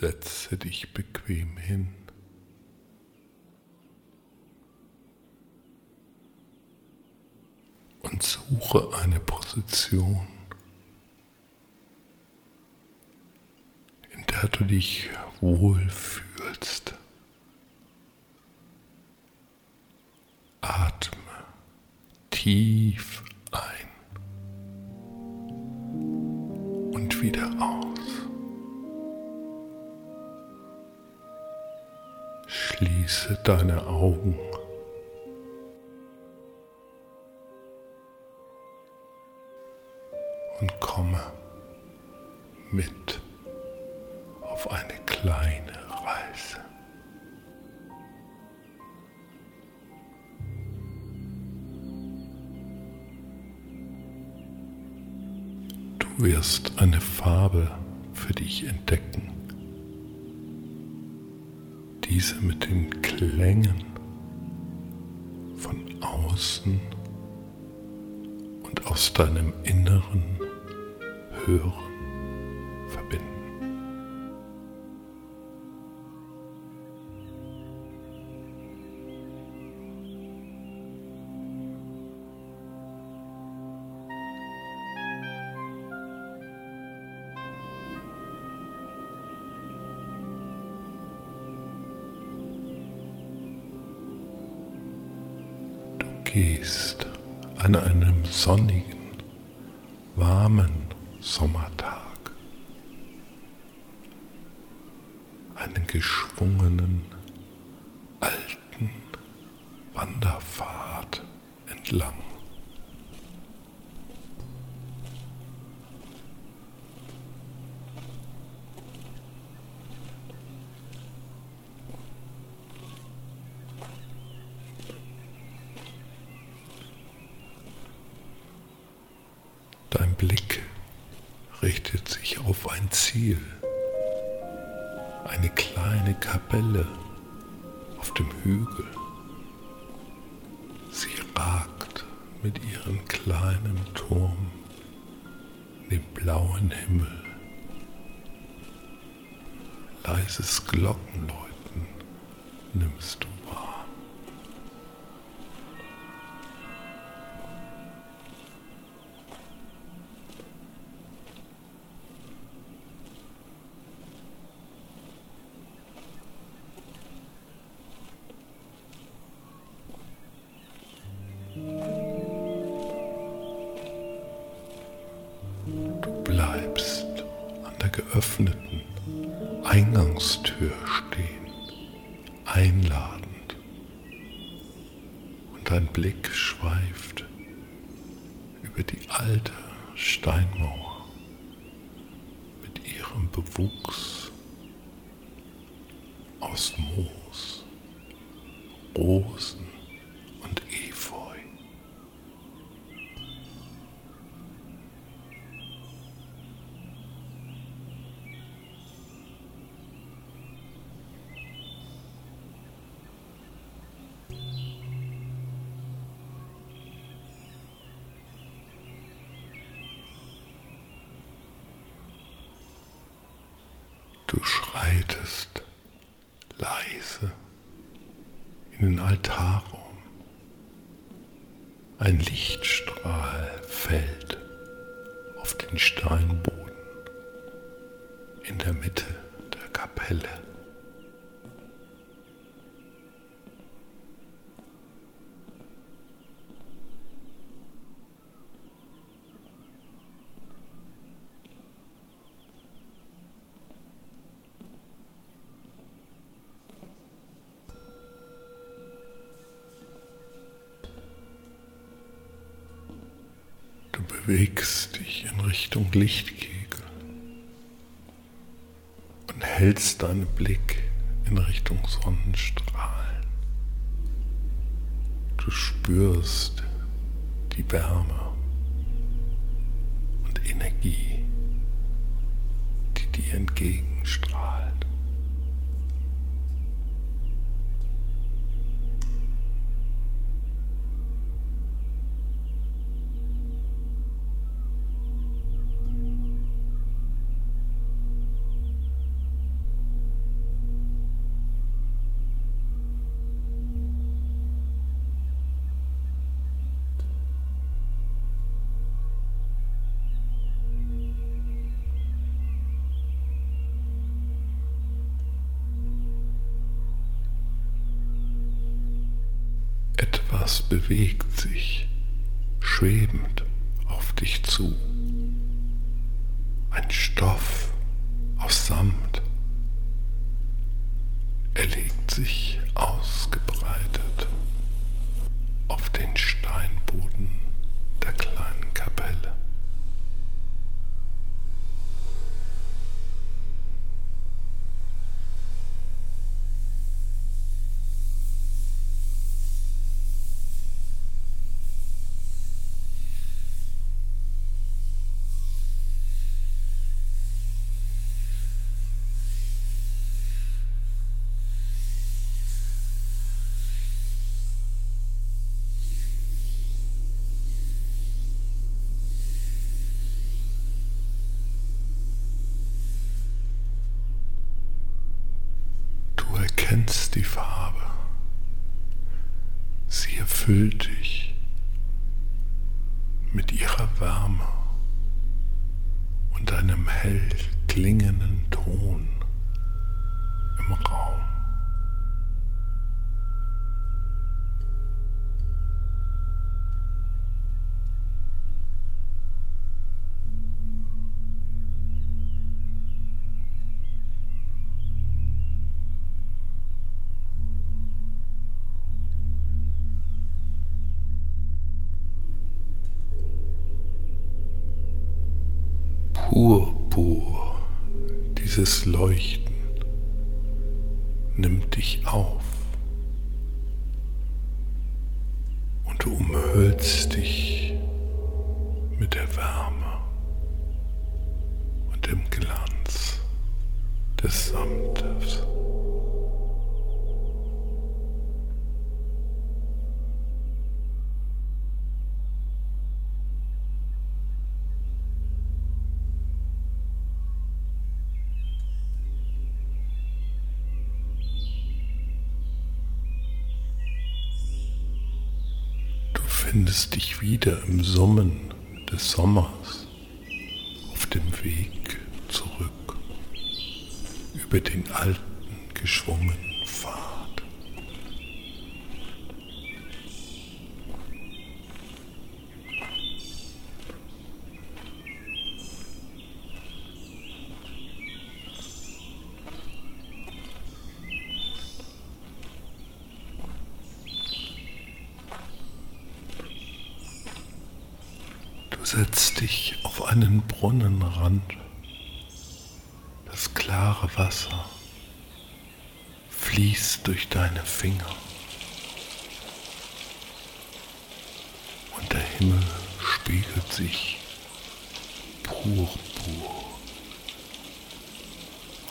Setze dich bequem hin. Und suche eine Position, in der du dich wohlfühlst. Atme tief Schließe deine Augen. Und komme mit auf eine kleine Reise. Du wirst eine Farbe für dich entdecken diese mit den Klängen von außen und aus deinem Inneren hören. Gehst an einem sonnigen, warmen Sommertag, einen geschwungenen, alten Wanderpfad entlang. Blick richtet sich auf ein Ziel, eine kleine Kapelle auf dem Hügel. Sie ragt mit ihrem kleinen Turm in den blauen Himmel. Leises Glockenläuten nimmst du geöffneten Eingangstür stehen, einladend. Und dein Blick schweift über die alte Steinmauer mit ihrem Bewuchs aus Moos, Rosen Du schreitest leise in den Altarraum. Ein Lichtstrahl fällt auf den Steinboden in der Mitte der Kapelle. Bewegst dich in Richtung Lichtkegel und hältst deinen Blick in Richtung Sonnenstrahlen. Du spürst die Wärme und Energie, die dir entgegenstrahlt. Etwas bewegt sich schwebend auf dich zu. Ein Stoff aus Samt. Er legt sich ausgebreitet auf den Steinboden der kleinen Kapelle. Erfüllt dich mit ihrer Wärme und einem hell klingenden Ton im Raum. Dieses Leuchten nimmt dich auf und du umhüllst findest dich wieder im Summen des Sommers auf dem Weg zurück über den alten geschwungenen setz dich auf einen Brunnenrand. Das klare Wasser fließt durch deine Finger. Und der Himmel spiegelt sich purpur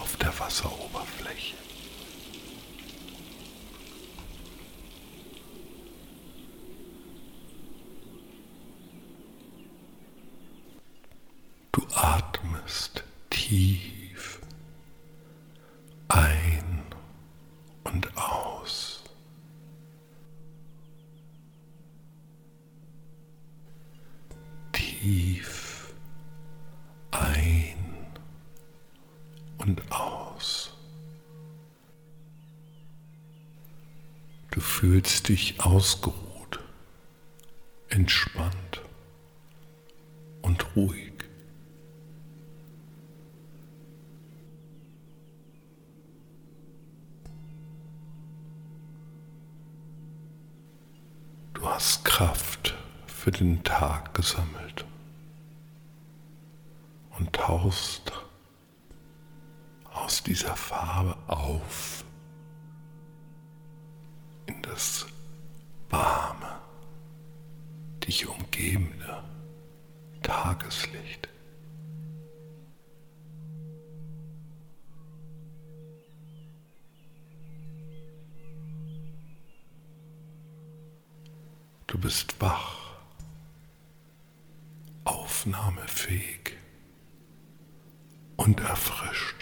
auf der Wasseroberfläche. Atmest tief ein und aus. Tief ein und aus. Du fühlst dich ausgeruht, entspannt und ruhig. Hast Kraft für den Tag gesammelt und taust aus dieser Farbe auf in das warme, dich umgebende Tageslicht. Du bist wach, aufnahmefähig und erfrischt.